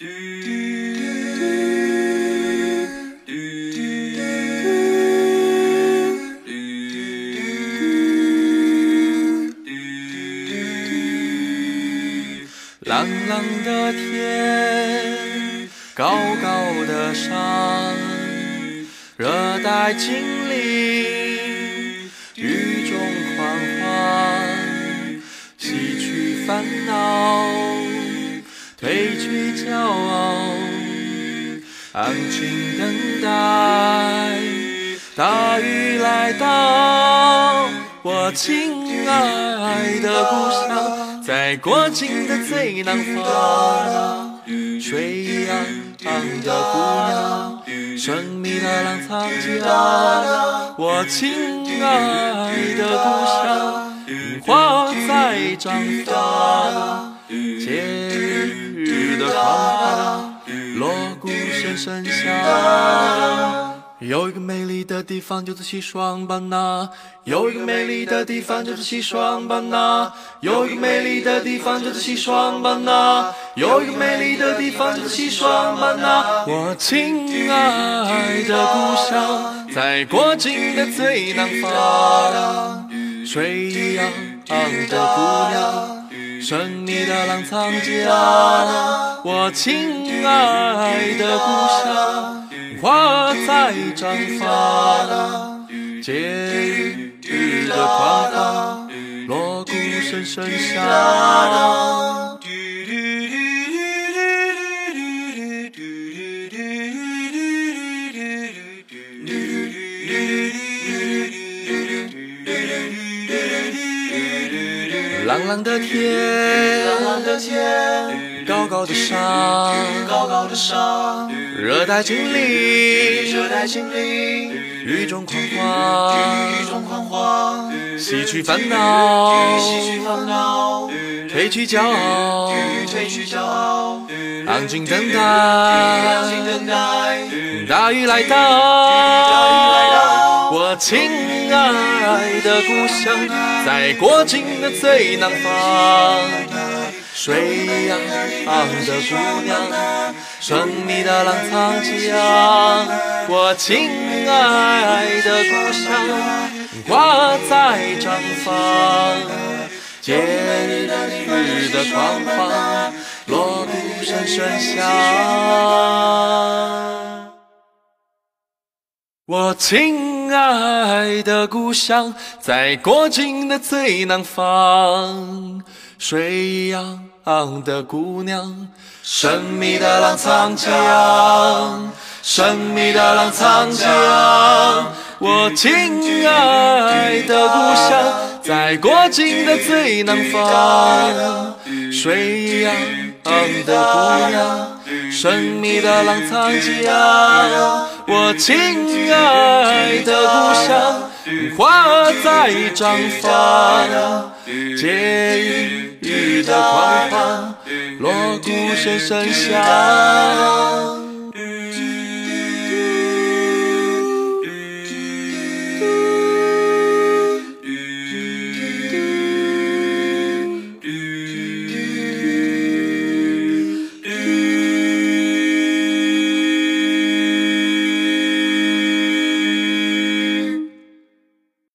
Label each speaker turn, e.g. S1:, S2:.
S1: 蓝蓝的天，高高的山，热带精灵，雨中狂欢，洗去烦恼，褪去骄傲，安静等待，大雨来到，我亲爱的故乡。在国境的最南方，水洋洋的姑娘，神秘的浪藏家，我亲爱的故乡，花在绽放，鼓声声响。有一个美丽的地方，就是西双版纳。有一个美丽的地方，就是西双版纳。有一个美丽的地方，就是西双版纳。有一个美丽的地方，就是西双版纳。我亲爱的故乡，在国境的最南方。水一样的姑娘，神秘的浪藏家。我亲爱的故乡。花在绽放，节日的狂欢，锣鼓声声响。蓝蓝的天，
S2: 蓝蓝的天，
S1: 高高的山，
S2: 高高的山，
S1: 热带精灵，雨中狂欢，
S2: 雨中狂欢，
S1: 洗去烦恼，
S2: 洗去烦恼，
S1: 褪去骄傲，
S2: 褪去骄傲，
S1: 安静等待，大雨来到，
S2: 大雨来到，
S1: 我亲。亲爱的故乡，在国境的最南方。水洋洋的姑娘，神秘的浪藏家。我亲爱的故乡，花在绽放，节日的狂欢，锣鼓声声响。我亲爱的故乡，在国境的最南方。水一样的姑娘，神秘的浪藏江，神秘的浪藏江。我亲爱的故乡，在国境的最南方。水一样的姑娘，神秘的浪藏江。我亲爱的故乡，花在绽放，节日的狂欢，锣鼓声声响。